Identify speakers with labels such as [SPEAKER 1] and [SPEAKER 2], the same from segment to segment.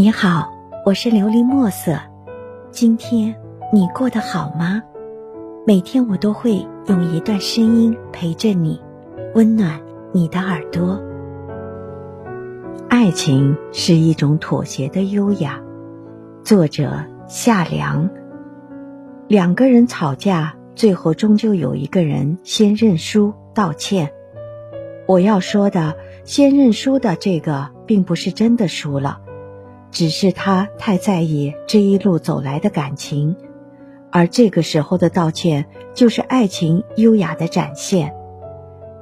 [SPEAKER 1] 你好，我是琉璃墨色。今天你过得好吗？每天我都会用一段声音陪着你，温暖你的耳朵。爱情是一种妥协的优雅。作者夏良。两个人吵架，最后终究有一个人先认输道歉。我要说的，先认输的这个，并不是真的输了。只是他太在意这一路走来的感情，而这个时候的道歉就是爱情优雅的展现。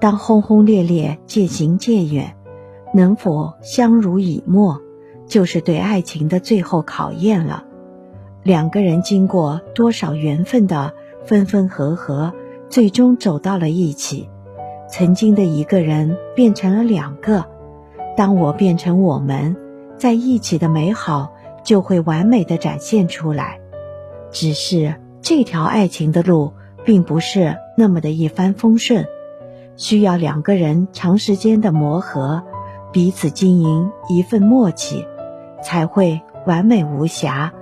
[SPEAKER 1] 当轰轰烈烈渐行渐远，能否相濡以沫，就是对爱情的最后考验了。两个人经过多少缘分的分分合合，最终走到了一起。曾经的一个人变成了两个，当我变成我们。在一起的美好就会完美的展现出来，只是这条爱情的路并不是那么的一帆风顺，需要两个人长时间的磨合，彼此经营一份默契，才会完美无瑕。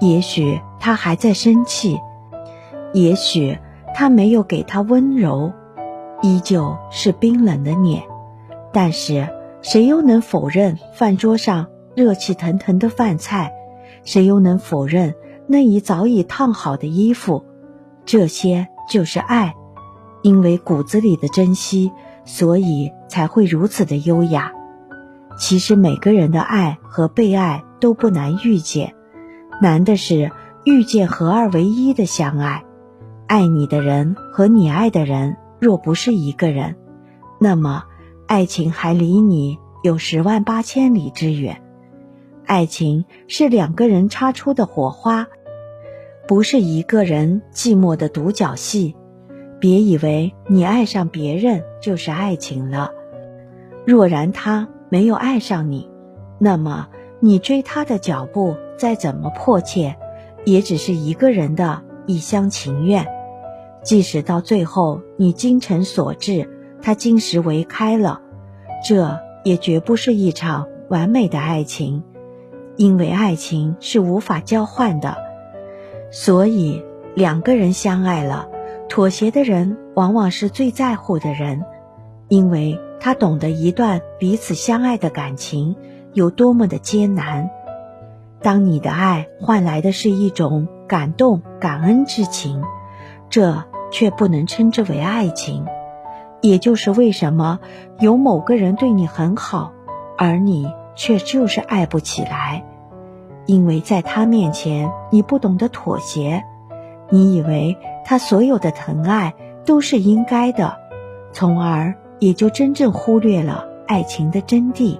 [SPEAKER 1] 也许他还在生气，也许他没有给他温柔，依旧是冰冷的脸，但是。谁又能否认饭桌上热气腾腾的饭菜？谁又能否认那一早已烫好的衣服？这些就是爱，因为骨子里的珍惜，所以才会如此的优雅。其实每个人的爱和被爱都不难遇见，难的是遇见合二为一的相爱。爱你的人和你爱的人若不是一个人，那么。爱情还离你有十万八千里之远，爱情是两个人擦出的火花，不是一个人寂寞的独角戏。别以为你爱上别人就是爱情了，若然他没有爱上你，那么你追他的脚步再怎么迫切，也只是一个人的一厢情愿。即使到最后你精诚所至。他金石为开了，这也绝不是一场完美的爱情，因为爱情是无法交换的。所以两个人相爱了，妥协的人往往是最在乎的人，因为他懂得一段彼此相爱的感情有多么的艰难。当你的爱换来的是一种感动、感恩之情，这却不能称之为爱情。也就是为什么有某个人对你很好，而你却就是爱不起来，因为在他面前你不懂得妥协，你以为他所有的疼爱都是应该的，从而也就真正忽略了爱情的真谛。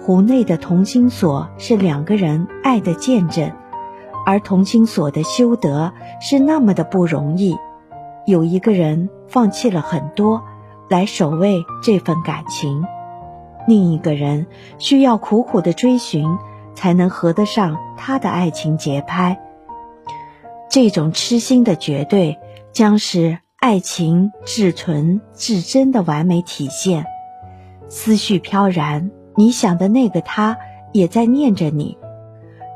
[SPEAKER 1] 湖内的同心锁是两个人爱的见证，而同心锁的修得是那么的不容易。有一个人放弃了很多，来守卫这份感情；另一个人需要苦苦的追寻，才能合得上他的爱情节拍。这种痴心的绝对，将是爱情至纯至真的完美体现。思绪飘然，你想的那个他也在念着你，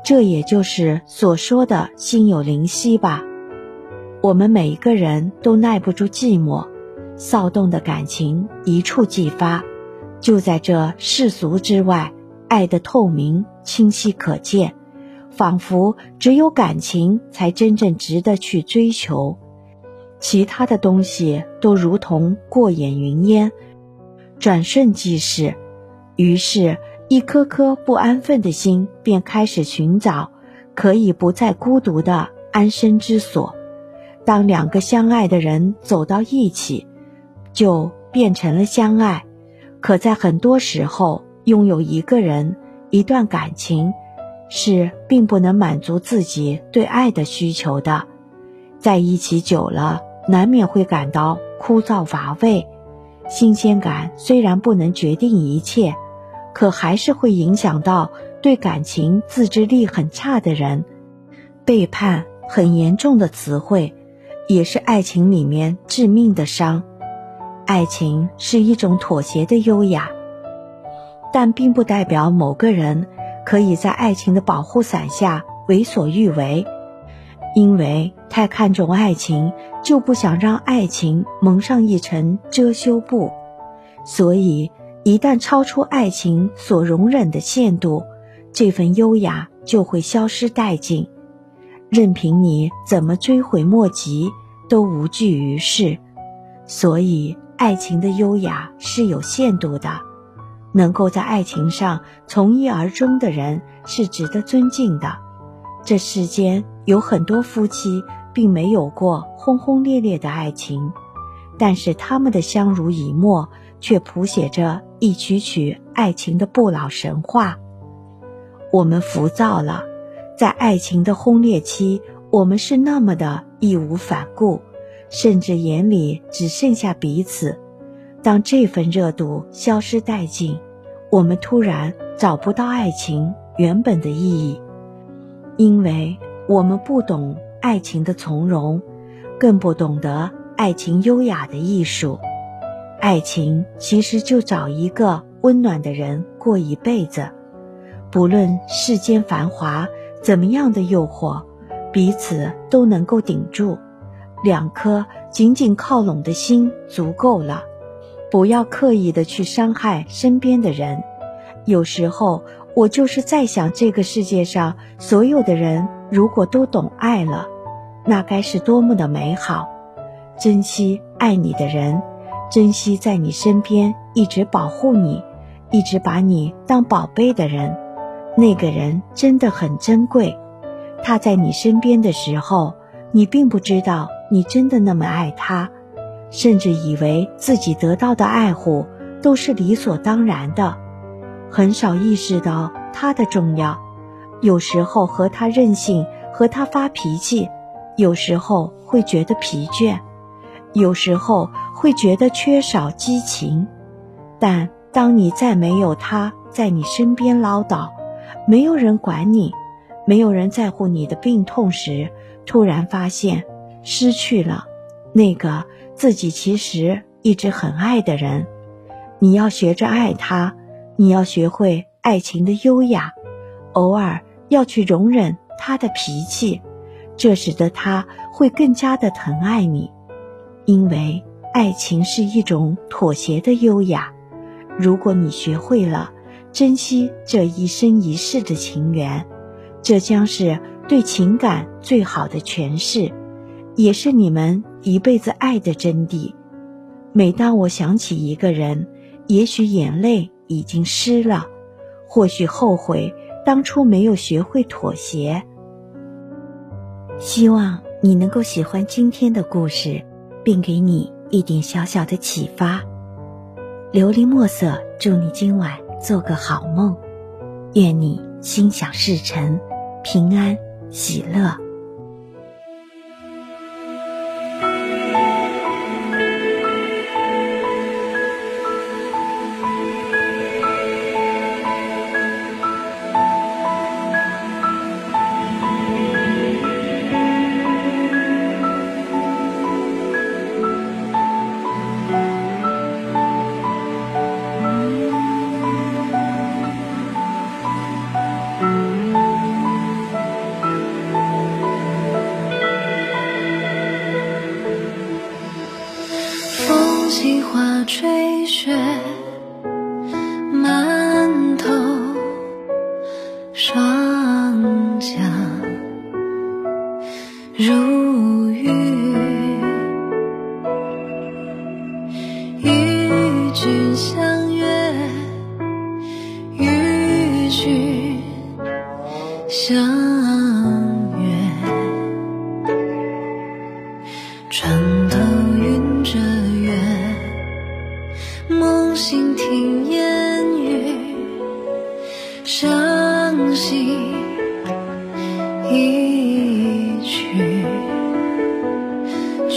[SPEAKER 1] 这也就是所说的心有灵犀吧。我们每一个人都耐不住寂寞，骚动的感情一触即发。就在这世俗之外，爱的透明、清晰可见，仿佛只有感情才真正值得去追求，其他的东西都如同过眼云烟，转瞬即逝。于是，一颗颗不安分的心便开始寻找可以不再孤独的安身之所。当两个相爱的人走到一起，就变成了相爱。可在很多时候，拥有一个人、一段感情，是并不能满足自己对爱的需求的。在一起久了，难免会感到枯燥乏味。新鲜感虽然不能决定一切，可还是会影响到对感情自制力很差的人。背叛很严重的词汇。也是爱情里面致命的伤。爱情是一种妥协的优雅，但并不代表某个人可以在爱情的保护伞下为所欲为，因为太看重爱情，就不想让爱情蒙上一层遮羞布，所以一旦超出爱情所容忍的限度，这份优雅就会消失殆尽，任凭你怎么追悔莫及，都无济于事。所以，爱情的优雅是有限度的。能够在爱情上从一而终的人是值得尊敬的。这世间有很多夫妻并没有过轰轰烈烈的爱情，但是他们的相濡以沫却谱写着一曲曲爱情的不老神话。我们浮躁了，在爱情的轰烈期，我们是那么的义无反顾，甚至眼里只剩下彼此。当这份热度消失殆尽，我们突然找不到爱情原本的意义，因为我们不懂爱情的从容，更不懂得爱情优雅的艺术。爱情其实就找一个温暖的人过一辈子，不论世间繁华怎么样的诱惑，彼此都能够顶住。两颗紧紧靠拢的心足够了。不要刻意的去伤害身边的人。有时候，我就是在想，这个世界上所有的人，如果都懂爱了，那该是多么的美好！珍惜爱你的人，珍惜在你身边一直保护你、一直把你当宝贝的人。那个人真的很珍贵。他在你身边的时候，你并不知道你真的那么爱他。甚至以为自己得到的爱护都是理所当然的，很少意识到他的重要。有时候和他任性，和他发脾气；有时候会觉得疲倦，有时候会觉得缺少激情。但当你再没有他在你身边唠叨，没有人管你，没有人在乎你的病痛时，突然发现失去了那个。自己其实一直很爱的人，你要学着爱他，你要学会爱情的优雅，偶尔要去容忍他的脾气，这使得他会更加的疼爱你。因为爱情是一种妥协的优雅，如果你学会了珍惜这一生一世的情缘，这将是对情感最好的诠释。也是你们一辈子爱的真谛。每当我想起一个人，也许眼泪已经湿了，或许后悔当初没有学会妥协。希望你能够喜欢今天的故事，并给你一点小小的启发。琉璃墨色，祝你今晚做个好梦，愿你心想事成，平安喜乐。
[SPEAKER 2] 花吹雪，满头霜降如雨，与君相约，与君相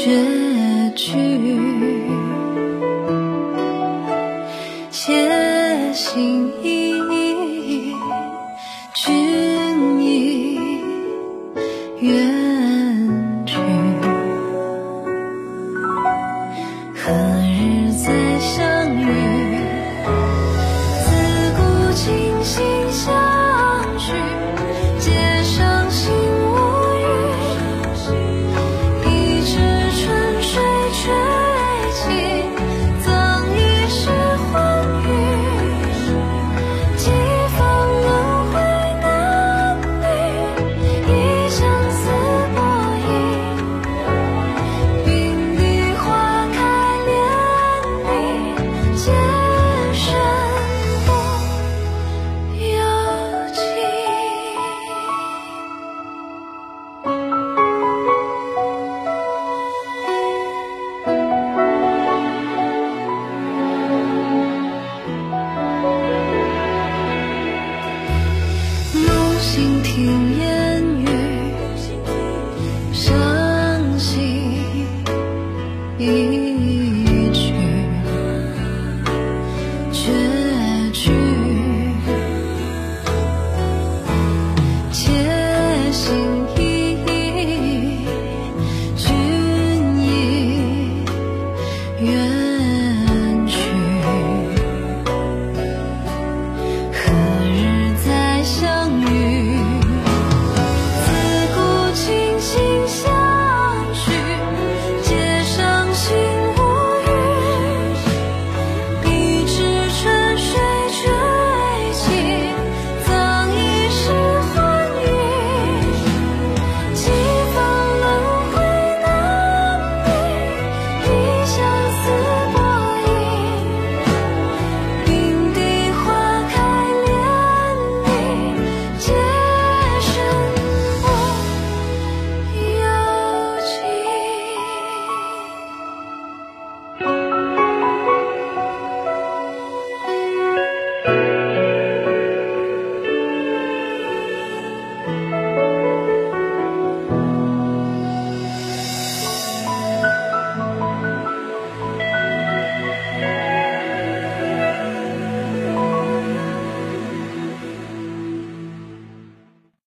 [SPEAKER 2] 绝蜻蜓也。